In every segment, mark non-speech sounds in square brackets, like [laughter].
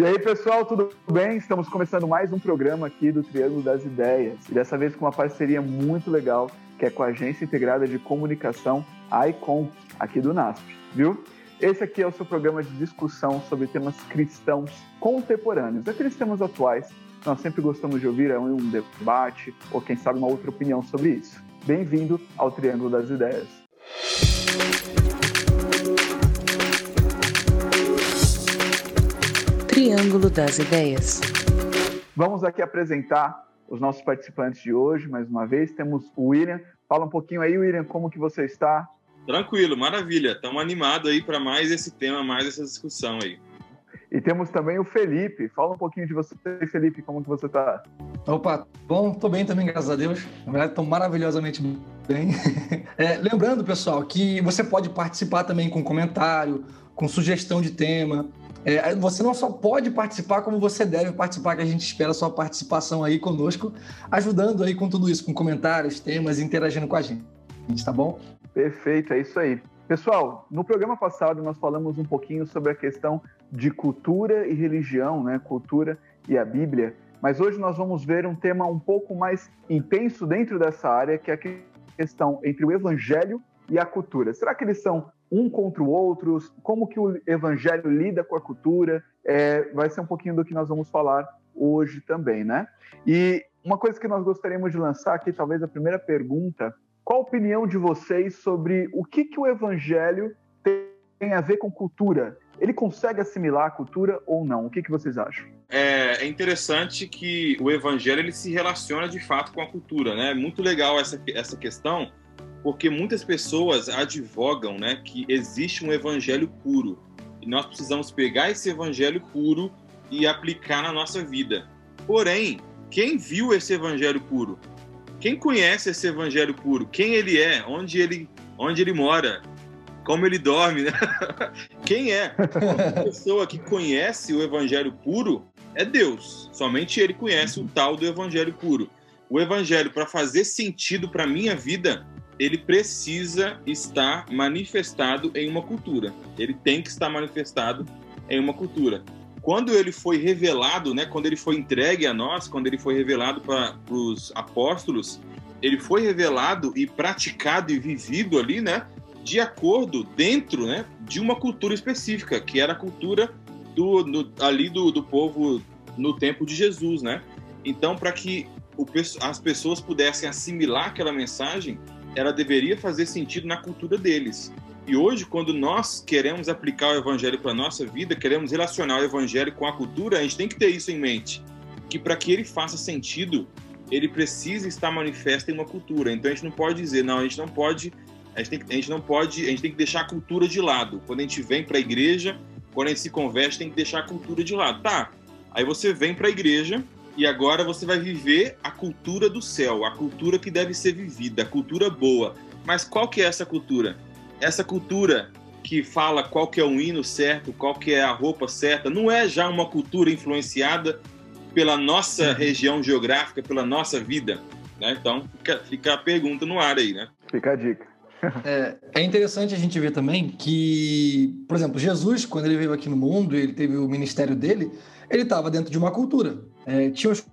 E aí, pessoal, tudo bem? Estamos começando mais um programa aqui do Triângulo das Ideias. E dessa vez com uma parceria muito legal, que é com a Agência Integrada de Comunicação, ICOM, aqui do NASP, viu? Esse aqui é o seu programa de discussão sobre temas cristãos contemporâneos, aqueles temas atuais que nós sempre gostamos de ouvir, é um debate ou, quem sabe, uma outra opinião sobre isso. Bem-vindo ao Triângulo das Ideias. Triângulo das Ideias. Vamos aqui apresentar os nossos participantes de hoje, mais uma vez. Temos o William. Fala um pouquinho aí, William, como que você está? Tranquilo, maravilha. Estamos animados aí para mais esse tema, mais essa discussão aí. E temos também o Felipe. Fala um pouquinho de você, Felipe, como que você está? Opa, bom, estou bem também, graças a Deus. Na verdade, estou maravilhosamente bem. [laughs] É, lembrando, pessoal, que você pode participar também com comentário, com sugestão de tema. É, você não só pode participar, como você deve participar, que a gente espera a sua participação aí conosco, ajudando aí com tudo isso, com comentários, temas, interagindo com a gente, tá bom? Perfeito, é isso aí. Pessoal, no programa passado nós falamos um pouquinho sobre a questão de cultura e religião, né? Cultura e a Bíblia. Mas hoje nós vamos ver um tema um pouco mais intenso dentro dessa área, que é a questão entre o evangelho e a cultura. Será que eles são um contra o outro, como que o evangelho lida com a cultura, é, vai ser um pouquinho do que nós vamos falar hoje também, né? E uma coisa que nós gostaríamos de lançar aqui, talvez a primeira pergunta, qual a opinião de vocês sobre o que, que o evangelho tem a ver com cultura? Ele consegue assimilar a cultura ou não? O que, que vocês acham? É, é interessante que o evangelho ele se relaciona de fato com a cultura, né? Muito legal essa, essa questão, porque muitas pessoas advogam né, que existe um evangelho puro. E nós precisamos pegar esse evangelho puro e aplicar na nossa vida. Porém, quem viu esse evangelho puro? Quem conhece esse evangelho puro? Quem ele é? Onde ele, onde ele mora? Como ele dorme? Né? [laughs] Quem é? A pessoa que conhece o evangelho puro é Deus. Somente ele conhece o tal do evangelho puro. O evangelho, para fazer sentido para minha vida, ele precisa estar manifestado em uma cultura. Ele tem que estar manifestado em uma cultura. Quando ele foi revelado, né, quando ele foi entregue a nós, quando ele foi revelado para os apóstolos, ele foi revelado e praticado e vivido ali, né, de acordo dentro, né, de uma cultura específica, que era a cultura do, do ali do, do povo no tempo de Jesus, né? Então, para que o, as pessoas pudessem assimilar aquela mensagem, ela deveria fazer sentido na cultura deles. E hoje, quando nós queremos aplicar o evangelho para a nossa vida, queremos relacionar o evangelho com a cultura, a gente tem que ter isso em mente. Que para que ele faça sentido, ele precisa estar manifesto em uma cultura. Então a gente não pode dizer, não, a gente não pode, a gente, tem, a gente não pode, a gente tem que deixar a cultura de lado. Quando a gente vem para a igreja, quando a gente se converte, tem que deixar a cultura de lado. Tá, aí você vem para a igreja, e agora você vai viver a cultura do céu, a cultura que deve ser vivida, a cultura boa. Mas qual que é essa cultura? Essa cultura que fala qual que é o hino certo, qual que é a roupa certa, não é já uma cultura influenciada pela nossa uhum. região geográfica, pela nossa vida, né? Então fica, fica a pergunta no ar aí, né? Fica a dica. [laughs] é, é, interessante a gente ver também que, por exemplo, Jesus, quando ele veio aqui no mundo, ele teve o ministério dele, ele estava dentro de uma cultura. É, tinha os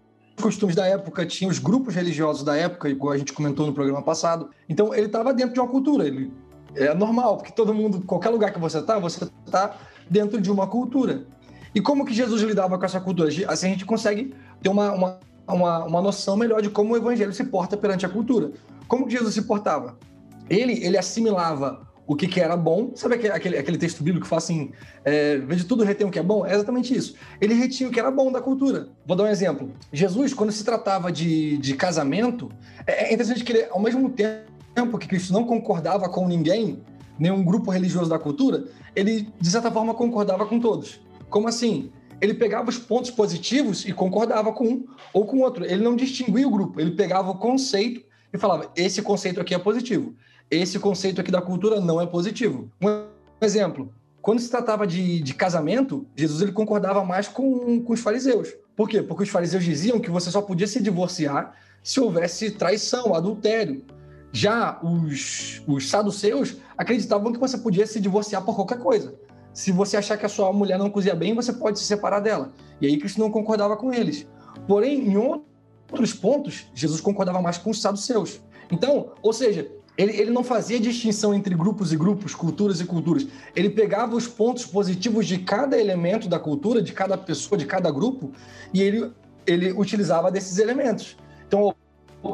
costumes da época, tinha os grupos religiosos da época, igual a gente comentou no programa passado. Então, ele estava dentro de uma cultura. Ele, é normal, porque todo mundo, qualquer lugar que você está, você está dentro de uma cultura. E como que Jesus lidava com essa cultura? Assim a gente consegue ter uma, uma, uma, uma noção melhor de como o evangelho se porta perante a cultura. Como que Jesus se portava? Ele, ele assimilava o que, que era bom. Sabe aquele, aquele texto bíblico que fala assim: é, tudo retém o que é bom? É exatamente isso. Ele retinha o que era bom da cultura. Vou dar um exemplo. Jesus, quando se tratava de, de casamento, é, é interessante que ele, ao mesmo tempo que Cristo não concordava com ninguém, nenhum grupo religioso da cultura, ele, de certa forma, concordava com todos. Como assim? Ele pegava os pontos positivos e concordava com um ou com outro. Ele não distinguia o grupo, ele pegava o conceito e falava: esse conceito aqui é positivo esse conceito aqui da cultura não é positivo. Um exemplo, quando se tratava de, de casamento, Jesus ele concordava mais com, com os fariseus. Por quê? Porque os fariseus diziam que você só podia se divorciar se houvesse traição, adultério. Já os, os saduceus acreditavam que você podia se divorciar por qualquer coisa. se você achar que a sua mulher não cozinha bem, você pode se separar dela. E aí Cristo não concordava com eles. Porém, em outros pontos, Jesus concordava mais com os saduceus. Então, ou seja, ele, ele não fazia distinção entre grupos e grupos, culturas e culturas. Ele pegava os pontos positivos de cada elemento da cultura, de cada pessoa, de cada grupo, e ele, ele utilizava desses elementos. Então,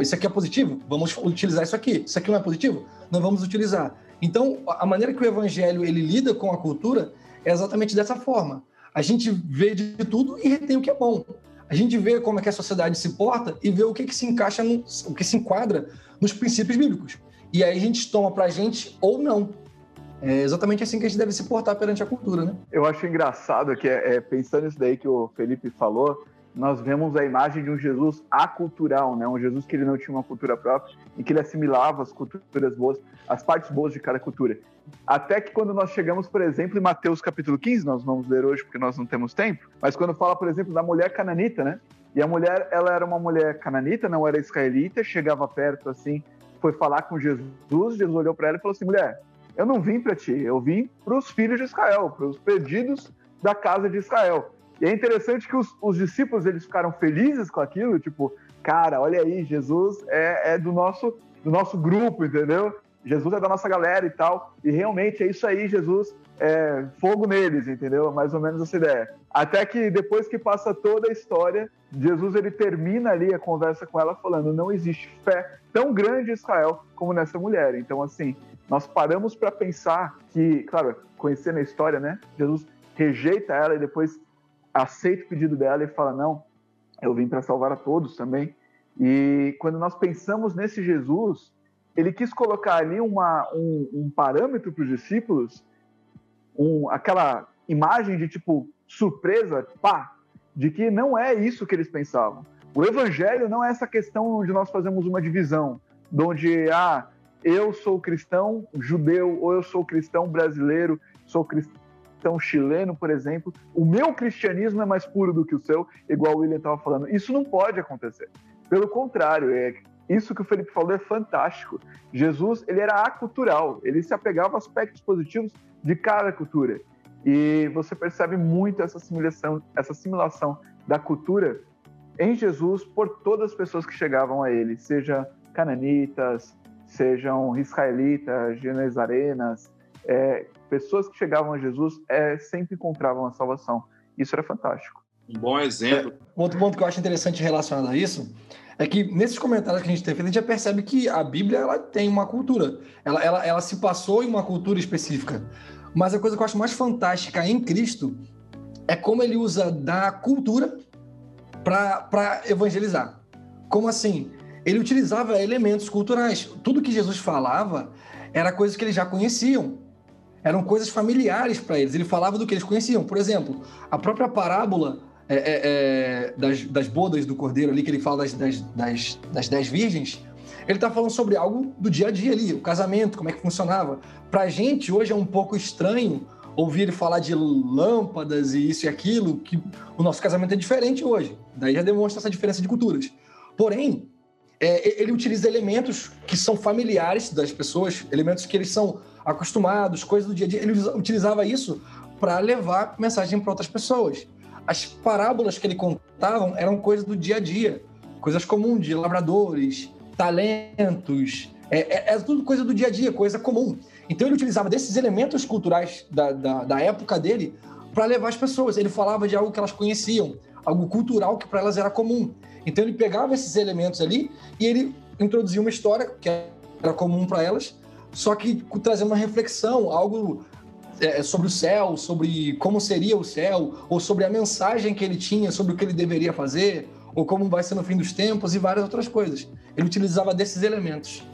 isso aqui é positivo? Vamos utilizar isso aqui. Isso aqui não é positivo? Não vamos utilizar. Então, a maneira que o evangelho ele lida com a cultura é exatamente dessa forma. A gente vê de tudo e retém o que é bom. A gente vê como é que a sociedade se porta e vê o que, que se encaixa, no, o que se enquadra nos princípios bíblicos. E aí a gente toma para a gente ou não. É exatamente assim que a gente deve se portar perante a cultura, né? Eu acho engraçado que, é, é, pensando nisso daí que o Felipe falou, nós vemos a imagem de um Jesus acultural, né? Um Jesus que ele não tinha uma cultura própria e que ele assimilava as culturas boas, as partes boas de cada cultura. Até que quando nós chegamos, por exemplo, em Mateus capítulo 15, nós vamos ler hoje porque nós não temos tempo, mas quando fala, por exemplo, da mulher cananita, né? E a mulher, ela era uma mulher cananita, não era israelita, chegava perto assim, foi falar com Jesus, Jesus olhou para ela e falou assim: "Mulher, eu não vim para ti, eu vim para os filhos de Israel, para os perdidos da casa de Israel. E é interessante que os, os, discípulos eles ficaram felizes com aquilo, tipo, cara, olha aí, Jesus é, é, do nosso do nosso grupo, entendeu? Jesus é da nossa galera e tal. E realmente é isso aí, Jesus é fogo neles, entendeu? Mais ou menos essa ideia. Até que depois que passa toda a história, Jesus ele termina ali a conversa com ela falando: não existe fé tão grande em Israel como nessa mulher. Então, assim, nós paramos para pensar que, claro, conhecendo a história, né? Jesus rejeita ela e depois aceita o pedido dela e fala: Não, eu vim para salvar a todos também. E quando nós pensamos nesse Jesus, ele quis colocar ali uma, um, um parâmetro para os discípulos, um, aquela imagem de tipo surpresa, pá, de que não é isso que eles pensavam. O evangelho não é essa questão onde nós fazemos uma divisão, onde ah, eu sou cristão judeu ou eu sou cristão brasileiro, sou cristão chileno, por exemplo, o meu cristianismo é mais puro do que o seu, igual o William estava falando. Isso não pode acontecer. Pelo contrário, é isso que o Felipe falou é fantástico. Jesus, ele era acultural, ele se apegava a aspectos positivos de cada cultura. E você percebe muito essa assimilação, essa assimilação da cultura em Jesus por todas as pessoas que chegavam a ele, seja cananitas, sejam israelitas, genezarenas, é, pessoas que chegavam a Jesus é, sempre encontravam a salvação. Isso era fantástico. Um bom exemplo. É, outro ponto que eu acho interessante relacionado a isso é que nesses comentários que a gente tem feito, a gente já percebe que a Bíblia ela tem uma cultura. Ela, ela, ela se passou em uma cultura específica. Mas a coisa que eu acho mais fantástica em Cristo é como ele usa da cultura para evangelizar. Como assim? Ele utilizava elementos culturais. Tudo que Jesus falava era coisas que eles já conheciam eram coisas familiares para eles. Ele falava do que eles conheciam. Por exemplo, a própria parábola é, é, é, das, das, bodas do cordeiro ali, que ele fala das, das, das, das dez virgens, ele está falando sobre algo do dia a dia ali, o casamento, como é que funcionava. Para a gente, hoje é um pouco estranho ouvir ele falar de lâmpadas e isso e aquilo, que o nosso casamento é diferente hoje. Daí já demonstra essa diferença de culturas. Porém, é, ele utiliza elementos que são familiares das pessoas, elementos que eles são acostumados, coisas do dia a dia. Ele utilizava isso para levar mensagem para outras pessoas. As parábolas que ele contavam eram coisas do dia a dia, coisas comuns de lavradores, talentos, é, é, é tudo coisa do dia a dia, coisa comum. Então ele utilizava desses elementos culturais da, da, da época dele para levar as pessoas. Ele falava de algo que elas conheciam, algo cultural que para elas era comum. Então ele pegava esses elementos ali e ele introduzia uma história que era comum para elas só que trazendo uma reflexão, algo é, sobre o céu, sobre como seria o céu, ou sobre a mensagem que ele tinha, sobre o que ele deveria fazer, ou como vai ser no fim dos tempos e várias outras coisas. Ele utilizava desses elementos.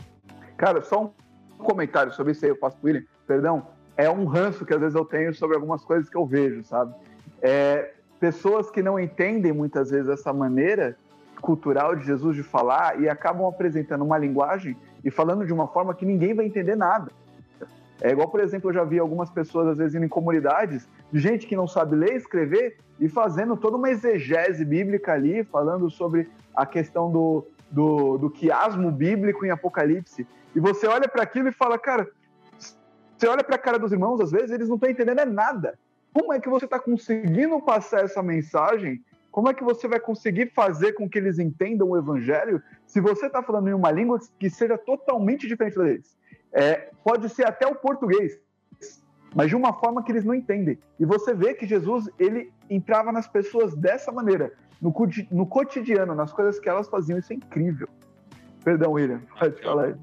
Cara, só um comentário sobre isso aí, eu faço perdão, é um ranço que às vezes eu tenho sobre algumas coisas que eu vejo, sabe? É, pessoas que não entendem muitas vezes essa maneira cultural de Jesus de falar e acabam apresentando uma linguagem e falando de uma forma que ninguém vai entender nada. É igual, por exemplo, eu já vi algumas pessoas, às vezes, indo em comunidades, de gente que não sabe ler e escrever e fazendo toda uma exegese bíblica ali, falando sobre a questão do, do, do quiasmo bíblico em Apocalipse. E você olha para aquilo e fala, cara, você olha para a cara dos irmãos, às vezes, eles não estão entendendo nada. Como é que você está conseguindo passar essa mensagem? Como é que você vai conseguir fazer com que eles entendam o evangelho se você está falando em uma língua que seja totalmente diferente deles? É, pode ser até o português, mas de uma forma que eles não entendem. E você vê que Jesus ele entrava nas pessoas dessa maneira, no, no cotidiano, nas coisas que elas faziam. Isso é incrível. Perdão, William, [laughs] pode falar aí.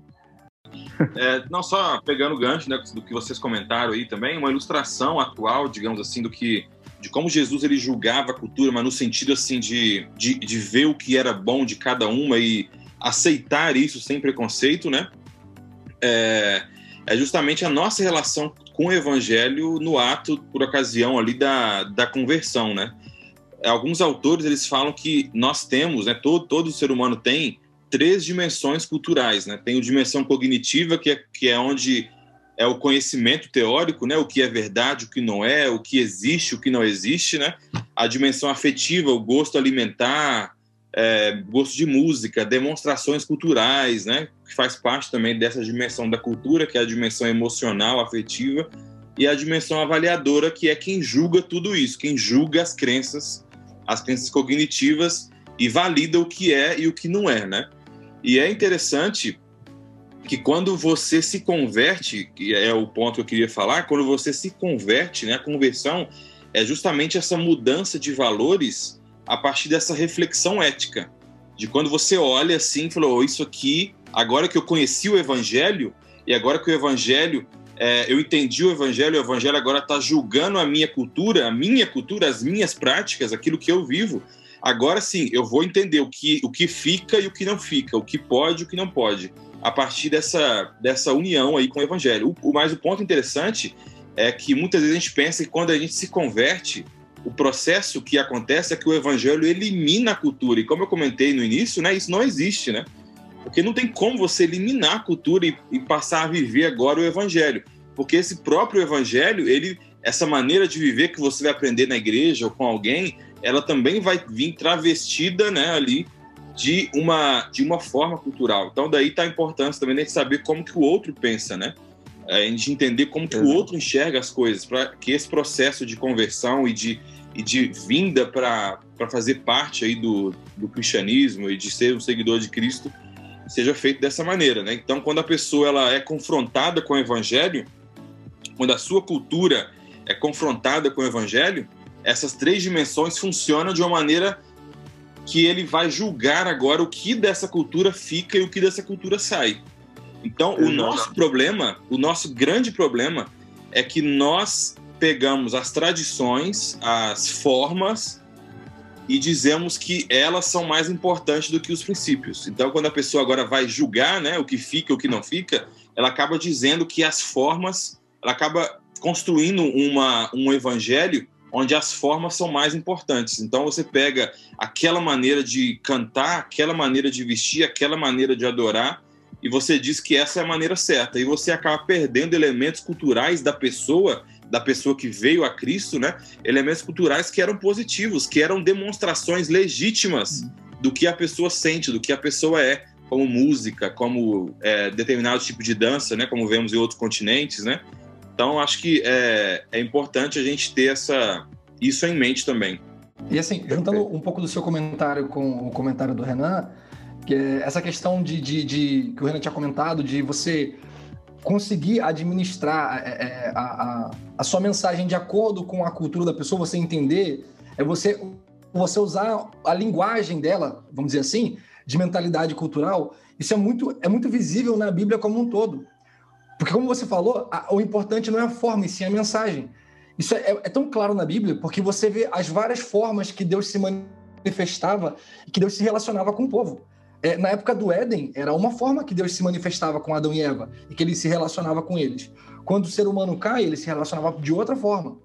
É, não só pegando o gancho né, do que vocês comentaram aí também, uma ilustração atual, digamos assim, do que de como Jesus ele julgava a cultura, mas no sentido assim de, de, de ver o que era bom de cada uma e aceitar isso sem preconceito, né? É, é justamente a nossa relação com o evangelho no ato, por ocasião ali da, da conversão, né? Alguns autores eles falam que nós temos, né, todo, todo ser humano tem três dimensões culturais, né? Tem a dimensão cognitiva, que é, que é onde é o conhecimento teórico, né? O que é verdade, o que não é, o que existe, o que não existe, né? A dimensão afetiva, o gosto alimentar, é, gosto de música, demonstrações culturais, né? Que faz parte também dessa dimensão da cultura, que é a dimensão emocional, afetiva, e a dimensão avaliadora, que é quem julga tudo isso, quem julga as crenças, as crenças cognitivas e valida o que é e o que não é, né? E é interessante que quando você se converte, que é o ponto que eu queria falar, quando você se converte, né, a conversão é justamente essa mudança de valores a partir dessa reflexão ética, de quando você olha assim e falou, oh, isso aqui, agora que eu conheci o evangelho, e agora que o evangelho, é, eu entendi o evangelho, o evangelho agora está julgando a minha cultura, a minha cultura, as minhas práticas, aquilo que eu vivo, agora sim, eu vou entender o que, o que fica e o que não fica, o que pode e o que não pode a partir dessa, dessa união aí com o evangelho. O, mas o ponto interessante é que muitas vezes a gente pensa que quando a gente se converte, o processo que acontece é que o evangelho elimina a cultura. E como eu comentei no início, né, isso não existe, né? Porque não tem como você eliminar a cultura e, e passar a viver agora o evangelho. Porque esse próprio evangelho, ele essa maneira de viver que você vai aprender na igreja ou com alguém, ela também vai vir travestida, né, ali de uma, de uma forma cultural. Então, daí está a importância também de saber como que o outro pensa, né? A gente entender como que o outro enxerga as coisas, para que esse processo de conversão e de, e de vinda para fazer parte aí do, do cristianismo e de ser um seguidor de Cristo seja feito dessa maneira, né? Então, quando a pessoa ela é confrontada com o evangelho, quando a sua cultura é confrontada com o evangelho, essas três dimensões funcionam de uma maneira que ele vai julgar agora o que dessa cultura fica e o que dessa cultura sai. Então, o nosso problema, o nosso grande problema é que nós pegamos as tradições, as formas e dizemos que elas são mais importantes do que os princípios. Então, quando a pessoa agora vai julgar, né, o que fica, o que não fica, ela acaba dizendo que as formas, ela acaba construindo uma, um evangelho onde as formas são mais importantes. Então você pega aquela maneira de cantar, aquela maneira de vestir, aquela maneira de adorar, e você diz que essa é a maneira certa. E você acaba perdendo elementos culturais da pessoa, da pessoa que veio a Cristo, né? Elementos culturais que eram positivos, que eram demonstrações legítimas do que a pessoa sente, do que a pessoa é, como música, como é, determinado tipo de dança, né? Como vemos em outros continentes, né? Então, acho que é, é importante a gente ter essa, isso em mente também. E assim, juntando um pouco do seu comentário com o comentário do Renan, que é essa questão de, de, de que o Renan tinha comentado, de você conseguir administrar é, é, a, a, a, sua mensagem de acordo com a cultura da pessoa, você entender, é você, você usar a linguagem dela, vamos dizer assim, de mentalidade cultural, isso é muito, é muito visível na Bíblia como um todo. Porque, como você falou, a, o importante não é a forma, e sim a mensagem. Isso é, é, tão claro na Bíblia, porque você vê as várias formas que Deus se manifestava e que Deus se relacionava com o povo. É, na época do Éden, era uma forma que Deus se manifestava com Adão e Eva e que ele se relacionava com eles. Quando o ser humano cai, ele se relacionava de outra forma.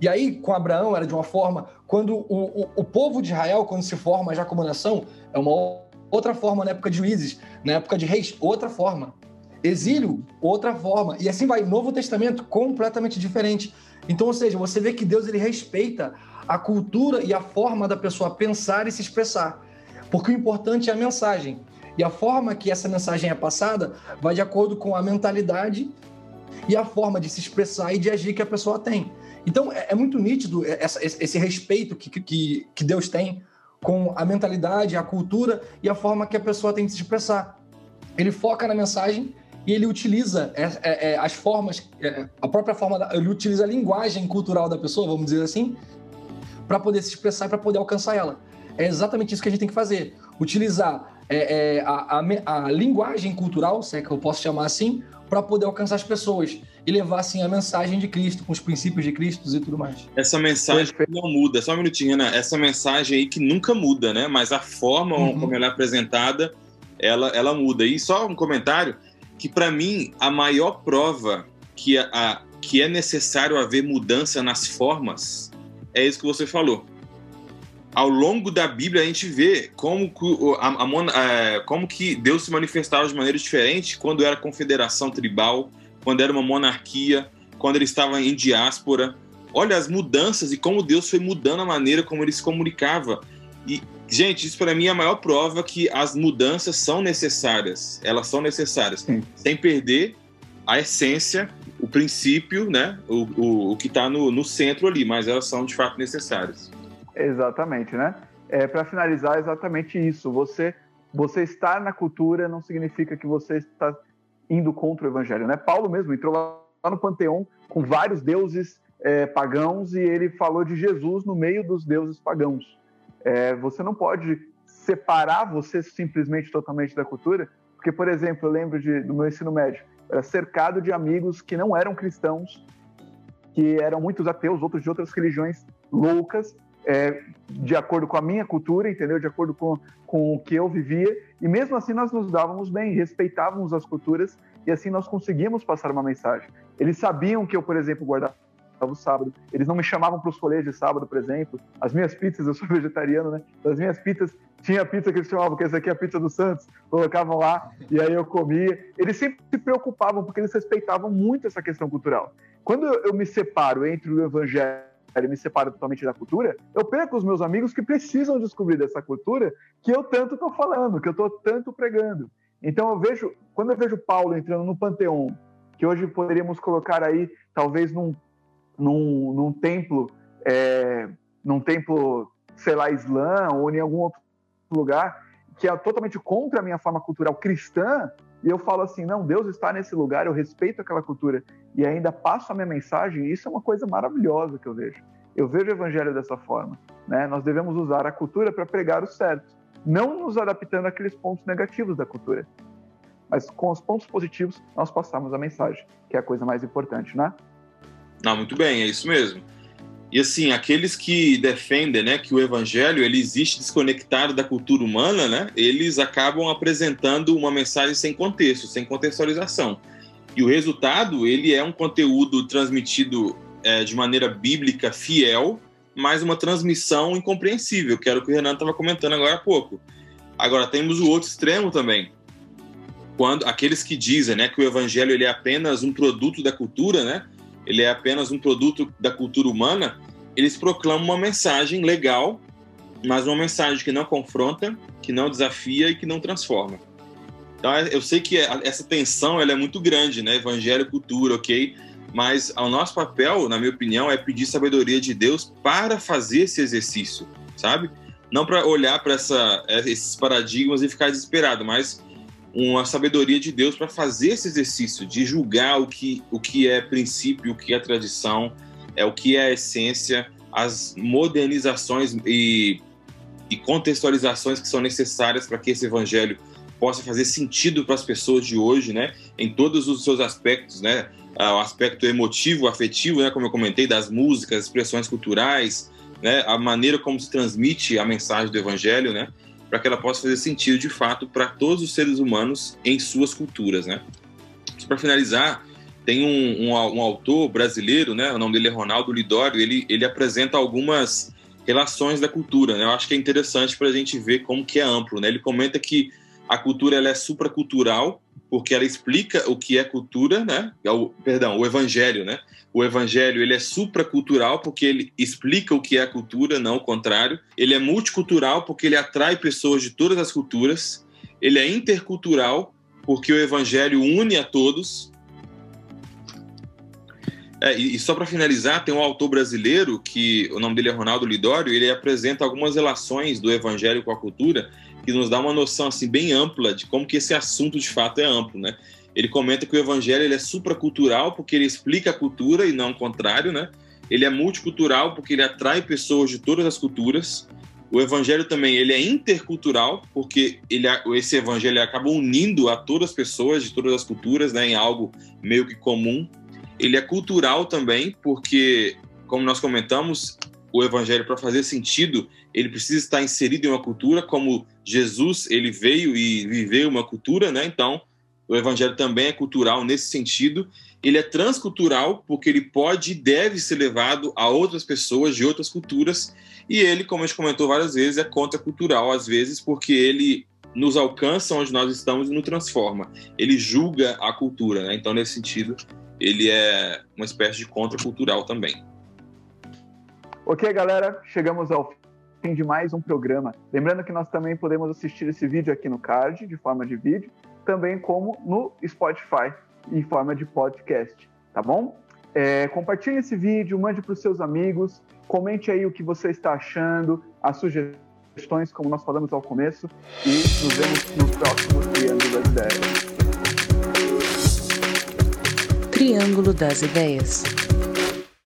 E aí, com Abraão, era de uma forma. Quando o, o, o povo de Israel, quando se forma já como nação, é uma outra forma na época de juízes, na época de reis, outra forma. Exílio, outra forma. E assim vai, Novo Testamento, completamente diferente. Então, ou seja, você vê que Deus ele respeita a cultura e a forma da pessoa pensar e se expressar. Porque o importante é a mensagem. E a forma que essa mensagem é passada vai de acordo com a mentalidade e a forma de se expressar e de agir que a pessoa tem. Então, é, é muito nítido essa, esse respeito que, Deus tem com a mentalidade, a cultura e a forma que a pessoa tem de se expressar. Ele foca na mensagem e ele utiliza é, é, é as formas, é, a própria forma, ele utiliza a linguagem cultural da pessoa, vamos dizer assim, para poder se expressar e para poder alcançar ela. É exatamente isso que a gente tem que fazer. Utilizar é, é, a, a, a, linguagem cultural, se é que eu posso chamar assim, para poder alcançar as pessoas e levar assim a mensagem de Cristo, com os princípios de Cristo e tudo mais. Essa mensagem não muda, só um minutinho, Renan. Essa mensagem aí que nunca muda, né? Mas a forma uhum. como ela é apresentada, ela, ela muda. E só um comentário que para mim a maior prova que, a, que é necessário haver mudança nas formas é isso que você falou ao longo da Bíblia a gente vê como que, a, a, é, como que Deus se manifestava de maneiras diferentes quando era confederação tribal, quando era uma monarquia, quando ele estava em diáspora. Olha as mudanças e como Deus foi mudando a maneira como ele se comunicava. E, gente, isso para mim é a maior prova que as mudanças são necessárias. Elas são necessárias, Sim. sem perder a essência, o princípio, né? o, o, o que está no, no centro ali, mas elas são de fato necessárias. Exatamente, né? É, Para finalizar, exatamente isso. Você, você estar na cultura não significa que você está indo contra o evangelho, né? Paulo mesmo entrou lá no panteão com vários deuses é, pagãos e ele falou de Jesus no meio dos deuses pagãos. É, você não pode separar você simplesmente totalmente da cultura, porque, por exemplo, eu lembro de, do meu ensino médio, era cercado de amigos que não eram cristãos, que eram muitos ateus, outros de outras religiões loucas, é, de acordo com a minha cultura, entendeu? De acordo com, com o que eu vivia. E mesmo assim nós nos dávamos bem, respeitávamos as culturas e assim nós conseguíamos passar uma mensagem. Eles sabiam que eu, por exemplo, guardava o sábado. Eles não me chamavam para os colégios de sábado, por exemplo. As minhas pizzas, eu sou [laughs] vegetariano, né? As minhas pizzas, tinha pizza que eles chamavam, que essa aqui é a pizza do Santos, colocavam lá e aí eu comia. Eles sempre se preocupavam porque eles respeitavam muito essa questão cultural. Quando eu me separo entre o evangelho ele me separa totalmente da cultura, eu perco os meus amigos que precisam descobrir dessa cultura que eu tanto estou falando, que eu estou tanto pregando. Então eu vejo, quando eu vejo Paulo entrando no panteão, que hoje poderíamos colocar aí talvez num, num, num templo, é, num templo, sei lá, islã ou em algum outro lugar, que é totalmente contra a minha forma cultural cristã, e eu falo assim, não, Deus está nesse lugar, eu respeito aquela cultura e ainda passo a minha mensagem, isso é uma coisa maravilhosa que eu vejo. Eu vejo o evangelho dessa forma. Né? Nós devemos usar a cultura para pregar o certo, não nos adaptando àqueles pontos negativos da cultura. Mas com os pontos positivos, nós passamos a mensagem, que é a coisa mais importante, né? Não, muito bem, é isso mesmo. E assim, aqueles que defendem, né, que o evangelho ele existe desconectado da cultura humana, né, eles acabam apresentando uma mensagem sem contexto, sem contextualização. E o resultado, ele é um conteúdo transmitido é, de maneira bíblica fiel, mas uma transmissão incompreensível, que era o que o Renan estava comentando agora há pouco. Agora temos o outro extremo também, quando aqueles que dizem, né, que o evangelho ele é apenas um produto da cultura, né, ele é apenas um produto da cultura humana, eles proclamam uma mensagem legal, mas uma mensagem que não confronta, que não desafia e que não transforma. Então, é, eu sei que essa tensão ela é muito grande, né? Evangelho, cultura, ok? Mas o nosso papel, na minha opinião, é pedir sabedoria de Deus para fazer esse exercício, sabe? Não para olhar para esses paradigmas e ficar desesperado, mas uma sabedoria de Deus para fazer esse exercício de julgar o que, o que é princípio, o que é tradição, é o que é essência, as modernizações e, e contextualizações que são necessárias para que esse evangelho possa fazer sentido para as pessoas de hoje, né? Em todos os seus aspectos, né? O aspecto emotivo, afetivo, né? Como eu comentei, das músicas, expressões culturais, né? A maneira como se transmite a mensagem do evangelho, né? Para que ela possa fazer sentido de fato para todos os seres humanos em suas culturas, né? Para finalizar, tem um, um, um, autor brasileiro, né? O nome dele é Ronaldo Lidório. Ele, ele apresenta algumas relações da cultura, né? Eu acho que é interessante para a gente ver como que é amplo, né? Ele comenta que a cultura ela é supracultural porque ela explica o que é cultura, né? É o, perdão, o evangelho, né? O evangelho ele é supracultural porque ele explica o que é cultura, não o contrário. Ele é multicultural porque ele atrai pessoas de todas as culturas. Ele é intercultural porque o evangelho une a todos. É, e, só para finalizar, tem um autor brasileiro que o nome dele é Ronaldo Lidório, ele apresenta algumas relações do evangelho com a cultura que nos dá uma noção assim bem ampla de como que esse assunto de fato é amplo, né? Ele comenta que o evangelho ele é supracultural porque ele explica a cultura e não o contrário, né? Ele é multicultural porque ele atrai pessoas de todas as culturas. O evangelho também ele é intercultural porque ele, esse evangelho acaba unindo a todas as pessoas de todas as culturas, né, em algo meio que comum. Ele é cultural também porque, como nós comentamos, o evangelho para fazer sentido ele precisa estar inserido em uma cultura, como Jesus ele veio e viveu uma cultura, né? Então o evangelho também é cultural nesse sentido. Ele é transcultural porque ele pode e deve ser levado a outras pessoas de outras culturas. E ele, como a gente comentou várias vezes, é contracultural às vezes porque ele nos alcança onde nós estamos e nos transforma. Ele julga a cultura, né? Então nesse sentido ele é uma espécie de contracultural também. Ok, galera, chegamos ao fim de mais um programa. Lembrando que nós também podemos assistir esse vídeo aqui no card, de forma de vídeo, também como no Spotify, em forma de podcast, tá bom? É, compartilhe esse vídeo, mande para os seus amigos, comente aí o que você está achando, as sugestões, como nós falamos ao começo, e nos vemos no próximo Triângulo das Ideias. Triângulo das Ideias.